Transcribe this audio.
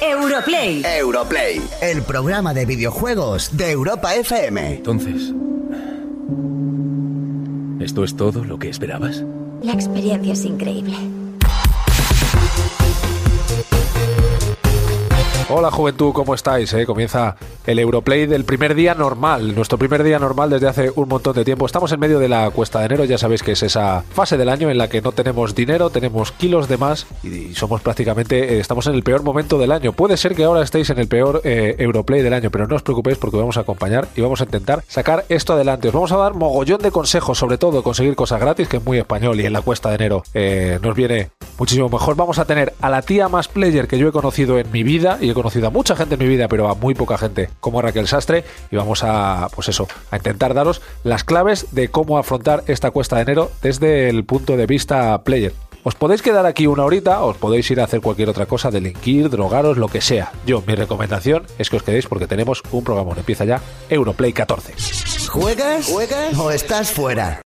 Europlay. Europlay, el programa de videojuegos de Europa FM. Entonces, ¿esto es todo lo que esperabas? La experiencia es increíble. Hola juventud, ¿cómo estáis? Eh, comienza el Europlay del primer día normal, nuestro primer día normal desde hace un montón de tiempo. Estamos en medio de la cuesta de enero, ya sabéis que es esa fase del año en la que no tenemos dinero, tenemos kilos de más y, somos prácticamente, eh, estamos en el peor momento del año. Puede ser que ahora estéis en el peor eh, Europlay del año, pero no os preocupéis porque vamos a acompañar y vamos a intentar sacar esto adelante. Os vamos a dar mogollón de consejos, sobre todo conseguir cosas gratis, que es muy español y en la cuesta de enero nos viene muchísimo mejor. Vamos a tener a la tía más player que yo he conocido en mi vida y he conocido a mucha gente en mi vida, pero a muy poca gente, como Raquel Sastre, y vamos a, pues eso, a intentar daros las claves de cómo afrontar esta cuesta de enero desde el punto de vista player. Os podéis quedar aquí una horita, os podéis ir a hacer cualquier otra cosa, delinquir, drogaros, lo que sea. Yo, mi recomendación es que os quedéis porque tenemos un programa. Empieza ya Europlay 14. ¿Juegas? ¿Juegas? ¿O estás fuera?